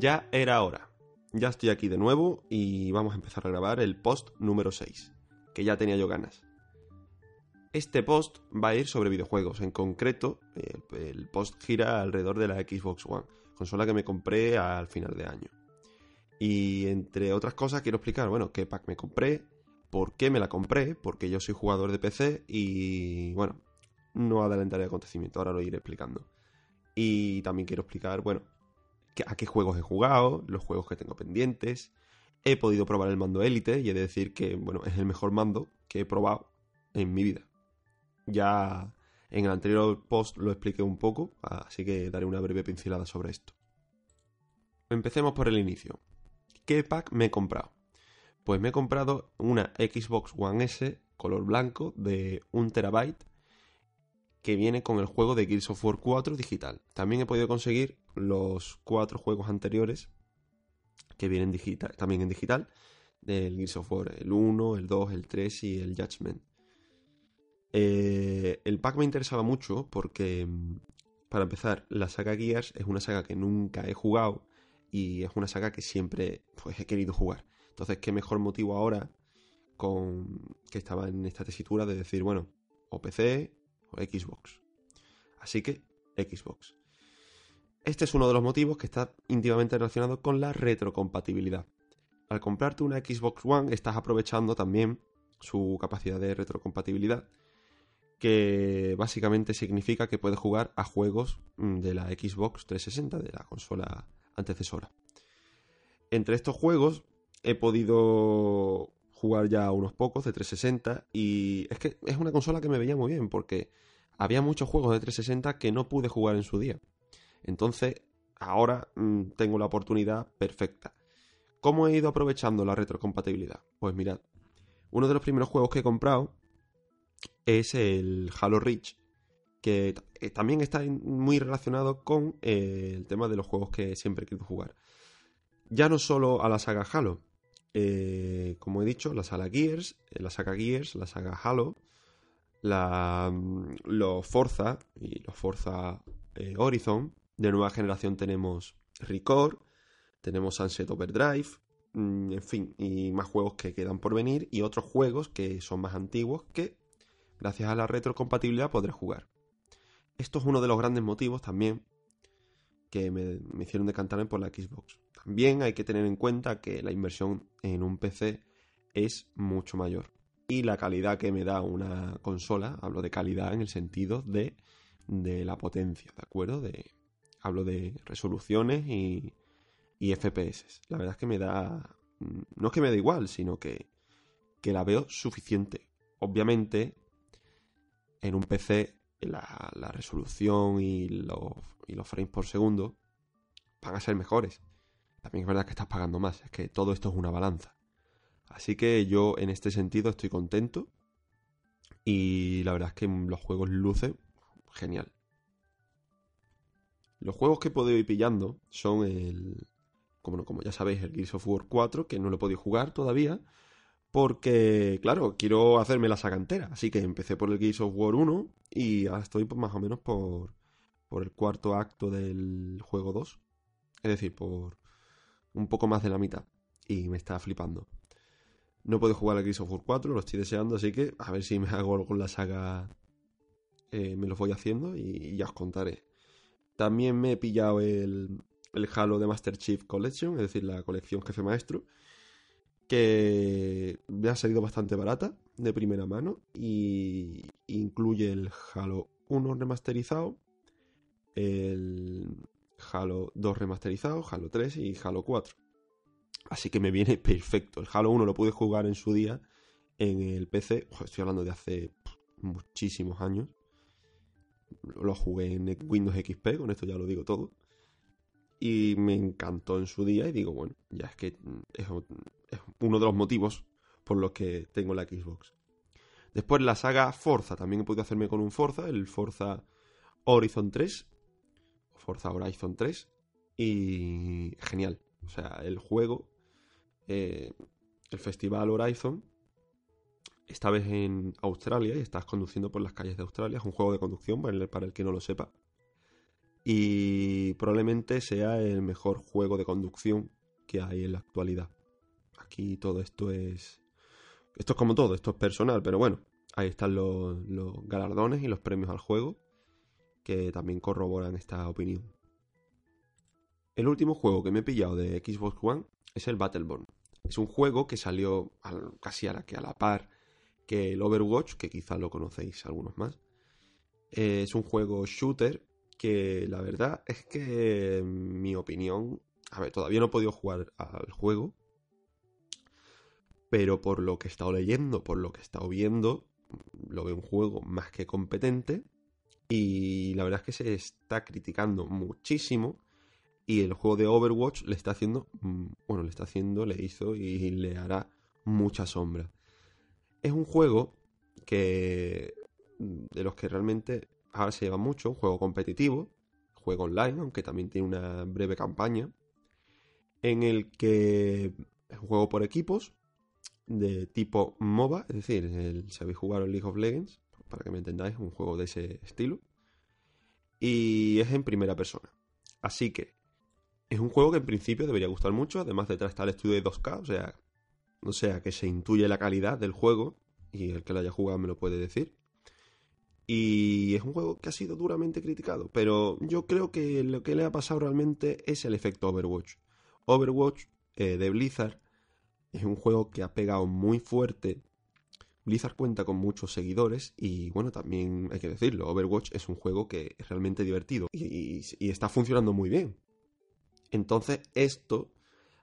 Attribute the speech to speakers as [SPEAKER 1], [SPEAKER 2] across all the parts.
[SPEAKER 1] Ya era hora. Ya estoy aquí de nuevo y vamos a empezar a grabar el post número 6, que ya tenía yo ganas. Este post va a ir sobre videojuegos, en concreto el, post gira alrededor de la Xbox One, consola que me compré al final de año. Y entre otras cosas quiero explicar, bueno, qué pack me compré, por qué me la compré, porque yo soy jugador de PC y bueno, no adelantaré el acontecimiento, ahora lo iré explicando. Y también quiero explicar, bueno, a qué juegos he jugado, los juegos que tengo pendientes. He podido probar el mando Elite y he de decir que, bueno, es el mejor mando que he probado en mi vida. Ya en el anterior post lo expliqué un poco, así que daré una breve pincelada sobre esto. Empecemos por el inicio. ¿Qué pack me he comprado? Pues me he comprado una Xbox One S color blanco de 1 terabyte que viene con el juego de Gears of War 4 digital. También he podido conseguir los cuatro juegos anteriores que vienen también en digital, del Gears of War, el 1, el 2, el 3 y el Judgment. Eh, el pack me interesaba mucho porque, mm, para empezar, la saga Gears es una saga que nunca he jugado y es una saga que siempre pues, he querido jugar. Entonces, qué mejor motivo ahora con que estaba en esta tesitura de decir, bueno, o PC o Xbox. Así que Xbox. Este es uno de los motivos que está íntimamente relacionado con la retrocompatibilidad. Al comprarte una Xbox One estás aprovechando también su capacidad de retrocompatibilidad, que básicamente significa que puedes jugar a juegos mm, de la Xbox 360, de la consola antecesora. Entre estos juegos he podido jugar ya unos pocos de 360 y es que es una consola que me veía muy bien porque había muchos juegos de 360 que no pude jugar en su día. Entonces, ahora mm, tengo la oportunidad perfecta. ¿Cómo he ido aprovechando la retrocompatibilidad? Pues mirad, uno de los primeros juegos que he comprado es el Halo Reach, que eh, también está muy relacionado con eh, el tema de los juegos que siempre he querido jugar. Ya no solo a la saga Halo, eh, como he dicho, la saga Gears, la saga Gears, la saga Halo, mm, los Forza y los Forza Horizon, de nueva generación tenemos Record, tenemos Sunset Overdrive, mm, en fin, y más juegos que quedan por venir y otros juegos que son más antiguos que gracias a la retrocompatibilidad podré jugar. Esto es uno de los grandes motivos también que me, me, hicieron decantarme por la Xbox. También hay que tener en cuenta que la inversión en un PC es mucho mayor. Y la calidad que me da una consola, hablo de calidad en el sentido de, de la potencia, ¿de acuerdo? De, Hablo de resoluciones y, FPS. La verdad es que me da... No es que me da igual, sino que, que la veo suficiente. Obviamente, en un PC la, la resolución y los, y los frames por segundo van a ser mejores. También es verdad que estás pagando más, es que todo esto es una balanza. Así que yo en este sentido estoy contento y la verdad es que los juegos lucen genial. Los juegos que he podido ir pillando son el. Como, como ya sabéis, el Gears of War 4, que no lo he podido jugar todavía. Porque, claro, quiero hacerme la saga entera. Así que empecé por el Gears of War 1 y ahora estoy pues, más o menos por, por el cuarto acto del juego 2. Es decir, por un poco más de la mitad. Y me está flipando. No puedo jugar al Gears of War 4, lo estoy deseando, así que a ver si me hago algo con la saga. Eh, me lo voy haciendo y ya os contaré. También me he pillado el, el Halo de Master Chief Collection, es decir, la colección jefe maestro, que me ha salido bastante barata, de primera mano, y incluye el Halo 1 remasterizado, el Halo 2 remasterizado, Halo 3 y Halo 4. Así que me viene perfecto. El Halo 1 lo pude jugar en su día en el PC, estoy hablando de hace muchísimos años, lo jugué en Windows XP, con esto ya lo digo todo. Y me encantó en su día y digo, bueno, ya es que es, uno de los motivos por los que tengo la Xbox. Después la saga Forza, también he podido hacerme con un Forza, el Forza Horizon 3, Forza Horizon 3, y genial. O sea, el juego, eh, el Festival Horizon, esta vez en Australia y estás conduciendo por las calles de Australia. Es un juego de conducción para el, que no lo sepa. y probablemente sea el mejor juego de conducción que hay en la actualidad. Aquí todo esto es... Esto es como todo, esto es personal, pero bueno, ahí están los, galardones y los premios al juego que también corroboran esta opinión. El último juego que me he pillado de Xbox One es el Battleborn. Es un juego que salió casi a la, que a la par que el Overwatch, que quizá lo conocéis algunos más. Eh, es un juego shooter que la verdad es que mi opinión, a ver, todavía no he podido jugar al juego, pero por lo que he estado leyendo, por lo que he estado viendo, lo veo un juego más que competente y la verdad es que se está criticando muchísimo y el juego de Overwatch le está haciendo, mm, bueno, le está haciendo, le hizo y le hará mucha sombra. Es un juego que de los que realmente ahora se lleva mucho, un juego competitivo, juego online, aunque también tiene una breve campaña, en el que es un juego por equipos, de tipo MOBA, es decir, el, si habéis jugado en League of Legends, para que me entendáis, un juego de ese estilo, y es en primera persona. Así que es un juego que en principio debería gustar mucho, además detrás está el estudio de 2K, o sea, o sea que se intuye la calidad del juego, y el que lo haya jugado me lo puede decir. Y es un juego que ha sido duramente criticado, pero yo creo que lo que le ha pasado realmente es el efecto Overwatch. Overwatch eh, de Blizzard es un juego que ha pegado muy fuerte. Blizzard cuenta con muchos seguidores y bueno, también hay que decirlo, Overwatch es un juego que es realmente divertido y, está funcionando muy bien. Entonces esto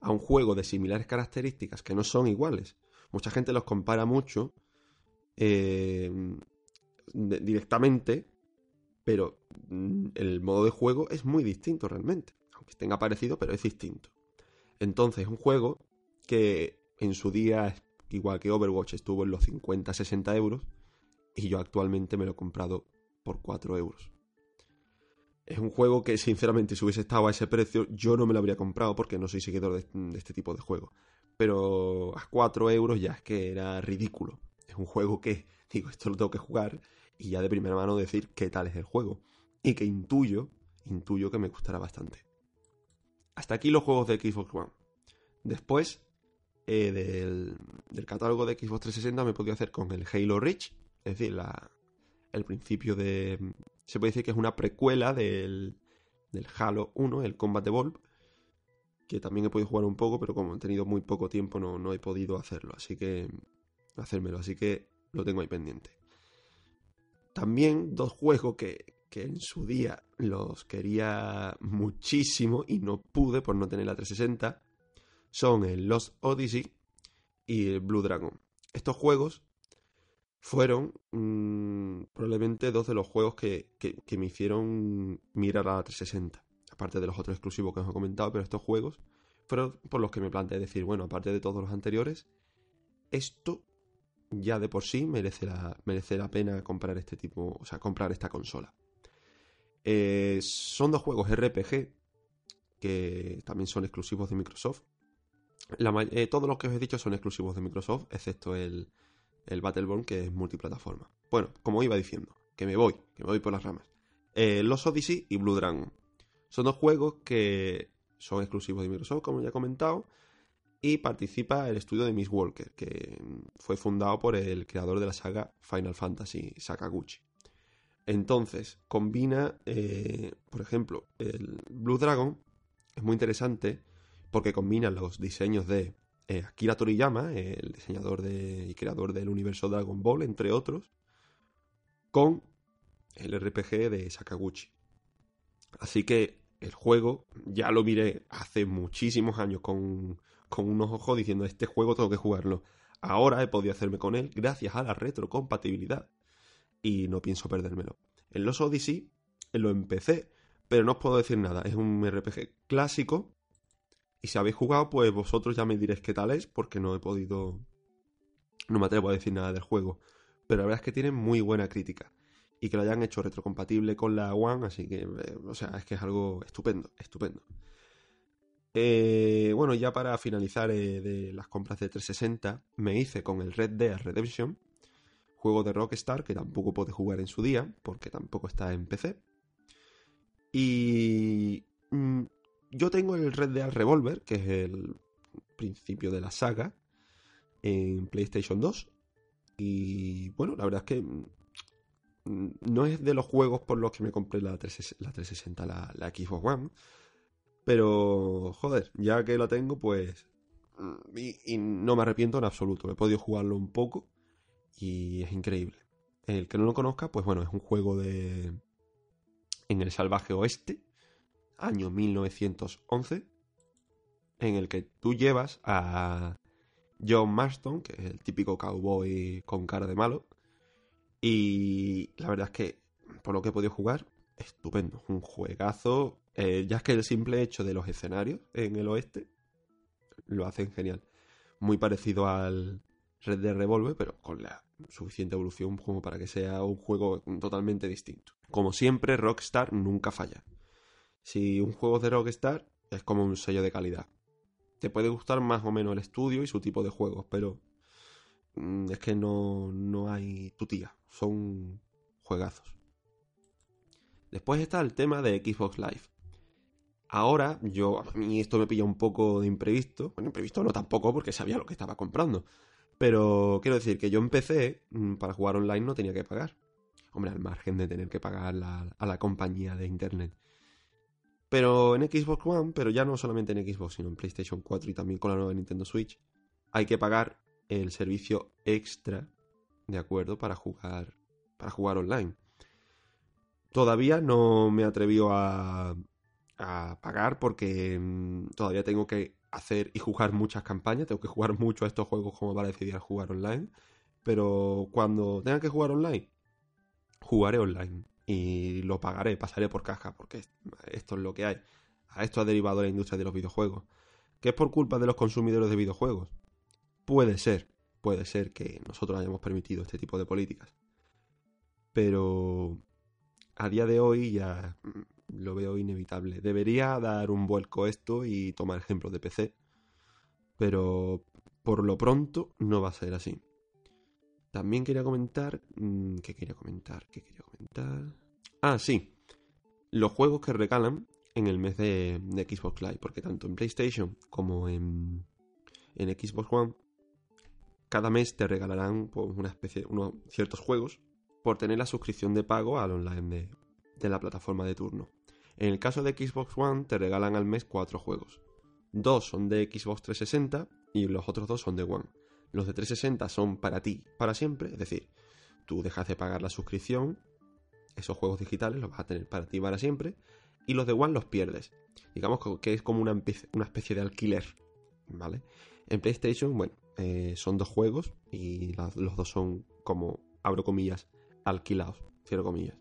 [SPEAKER 1] a un juego de similares características que no son iguales. Mucha gente los compara mucho eh, directamente, pero mm, el modo de juego es muy distinto realmente. Aunque tenga parecido, pero es distinto. Entonces, es un juego que en su día, igual que Overwatch, estuvo en los 50-60 euros y yo actualmente me lo he comprado por 4 euros. Es un juego que, sinceramente, si hubiese estado a ese precio, yo no me lo habría comprado porque no soy seguidor de, este tipo de juego. Pero a 4 euros ya es que era ridículo. Es un juego que, digo, esto lo tengo que jugar y ya de primera mano decir qué tal es el juego. Y que intuyo, intuyo que me gustará bastante. Hasta aquí los juegos de Xbox One. Después eh, del, catálogo de Xbox 360 me podido hacer con el Halo Reach, es decir, la, el principio de... Se puede decir que es una precuela del, del Halo 1, el Combat Evolve, que también he podido jugar un poco, pero como he tenido muy poco tiempo no, no he podido hacerlo, así que... hacérmelo, así que lo tengo ahí pendiente. También dos juegos que, en su día los quería muchísimo y no pude por no tener la 360 son el Lost Odyssey y el Blue Dragon. Estos juegos fueron mm, probablemente dos de los juegos que, que, me hicieron mirar a la 360. Aparte de los otros exclusivos que os he comentado, pero estos juegos fueron por los que me planteé decir, bueno, aparte de todos los anteriores, esto ya de por sí merece la, merece la pena comprar este tipo, o sea, comprar esta consola. Eh, son dos juegos RPG que también son exclusivos de Microsoft. Eh, todos los que os he dicho son exclusivos de Microsoft, excepto el, el Battleborn que es multiplataforma. Bueno, como iba diciendo, que me voy, que me voy por las ramas. Eh, Los Odyssey y Blue Dragon. Son dos juegos que son exclusivos de Microsoft, como ya he comentado, y participa el estudio de Miss Walker, que fue fundado por el creador de la saga Final Fantasy, Sakaguchi. Entonces, combina, eh, por ejemplo, el Blue Dragon es muy interesante porque combina los diseños de eh, Akira Toriyama, el diseñador y creador del universo Dragon Ball, entre otros, con el RPG de Sakaguchi. Así que el juego ya lo miré hace muchísimos años con con unos ojos diciendo este juego tengo que jugarlo. Ahora he podido hacerme con él gracias a la retrocompatibilidad y no pienso perdérmelo. En los Odyssey lo empecé, pero no os puedo decir nada. Es un RPG clásico y si habéis jugado, pues vosotros ya me diréis qué tal es, porque no he podido. No me atrevo a decir nada del juego. Pero la verdad es que tiene muy buena crítica. Y que lo hayan hecho retrocompatible con la One, así que, eh, o sea, es que es algo estupendo, estupendo. Eh, bueno, ya para finalizar eh, de las compras de 360, me hice con el Red Dead Redemption, juego de Rockstar que tampoco pude jugar en su día, porque tampoco está en PC. Y mm, yo tengo el Red Dead Revolver, que es el principio de la saga, en PlayStation 2. Y bueno, la verdad es que mm, no es de los juegos por los que me compré la, 360, la, la Xbox One. Pero, joder, ya que la tengo, pues... Mm, y, no me arrepiento en absoluto. He podido jugarlo un poco y es increíble. El que no lo conozca, pues bueno, es un juego de... En el salvaje oeste, año 1911, en el que tú llevas a John Marston, que es el típico cowboy con cara de malo. Y la verdad es que, por lo que he podido jugar, estupendo. Un juegazo. Eh, ya es que el simple hecho de los escenarios en el oeste lo hacen genial. Muy parecido al Red Dead Revolver, pero con la suficiente evolución como para que sea un juego totalmente distinto. Como siempre, Rockstar nunca falla. Si un juego es de Rockstar, es como un sello de calidad. Te puede gustar más o menos el estudio y su tipo de juegos, pero mm, es que no, no hay tutía. Son juegazos. Después está el tema de Xbox Live. Ahora, yo, a mí esto me pilla un poco de imprevisto. Bueno, imprevisto no tampoco, porque sabía lo que estaba comprando. Pero quiero decir que yo empecé, mm, para jugar online no tenía que pagar. Hombre, al margen de tener que pagar a la compañía de internet. Pero en Xbox One, pero ya no solamente en Xbox, sino en PlayStation 4 y también con la nueva Nintendo Switch, hay que pagar el servicio extra, ¿de acuerdo? Para jugar, para jugar online. Todavía no me atrevió a, a pagar porque mm, todavía tengo que hacer y jugar muchas campañas, tengo que jugar mucho a estos juegos como para decidir jugar online. Pero cuando tenga que jugar online, jugaré online y lo pagaré, pasaré por caja, porque esto es lo que hay. A esto ha derivado la industria de los videojuegos. ¿Que es por culpa de los consumidores de videojuegos? Puede ser, puede ser que nosotros hayamos permitido este tipo de políticas. Pero a día de hoy ya lo veo inevitable. Debería dar un vuelco esto y tomar ejemplos de PC. Pero por lo pronto no va a ser así. También quería comentar... Mm, ¿Qué quería comentar? ¿Qué quería comentar? Ah, sí. Los juegos que regalan en el mes de, Xbox Live. Porque tanto en PlayStation como en, en Xbox One, cada mes te regalarán pues, una especie, unos ciertos juegos por tener la suscripción de pago al online de, la plataforma de turno. En el caso de Xbox One te regalan al mes cuatro juegos. Dos son de Xbox 360 y los otros dos son de One. Los de 360 son para ti, para siempre, es decir, tú dejas de pagar la suscripción, esos juegos digitales los vas a tener para ti para siempre, y los de One los pierdes. Digamos que es como una, especie de alquiler, ¿vale? En PlayStation, bueno, eh, son dos juegos y los dos son como, abro comillas, alquilados, cierro comillas.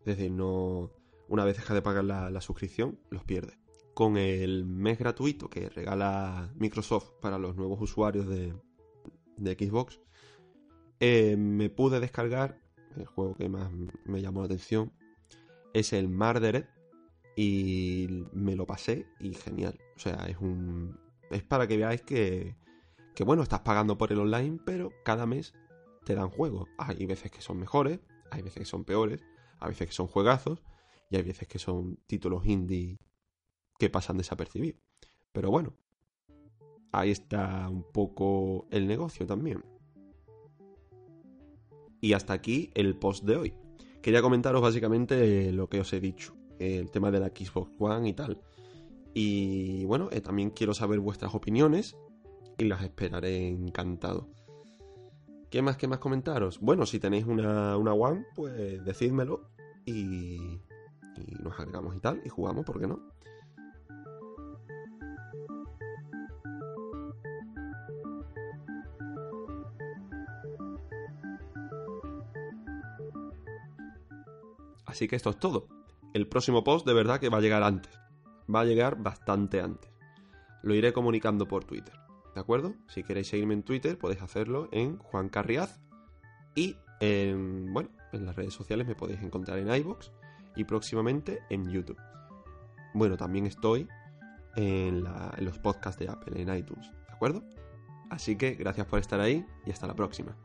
[SPEAKER 1] Es decir, no. Una vez deja de pagar la, suscripción, los pierde. Con el mes gratuito que regala Microsoft para los nuevos usuarios de, Xbox, eh, me pude descargar el juego que más me llamó la atención. Es el Murdered y me lo pasé y genial. O sea, es un. Es para que veáis que, que bueno, estás pagando por el online, pero cada mes te dan juegos. Hay veces que son mejores, hay veces que son peores, hay veces que son juegazos y hay veces que son títulos indie que pasan desapercibidos. Pero bueno, ahí está un poco el negocio también. Y hasta aquí el post de hoy. Quería comentaros básicamente lo que os he dicho, el tema de la Xbox One y tal. Y bueno, eh, también quiero saber vuestras opiniones y las esperaré encantado. ¿Qué más, qué más comentaros? Bueno, si tenéis una, una One, pues decídmelo y, y nos agregamos y tal, y jugamos, ¿por qué no? Así que esto es todo. El próximo post de verdad que va a llegar antes. Va a llegar bastante antes. Lo iré comunicando por Twitter. ¿De acuerdo? Si queréis seguirme en Twitter, podéis hacerlo en Juan Carriaz. Y en, bueno, en las redes sociales me podéis encontrar en iBox y próximamente en YouTube. Bueno, también estoy en, en los podcasts de Apple, en iTunes. ¿De acuerdo? Así que gracias por estar ahí y hasta la próxima.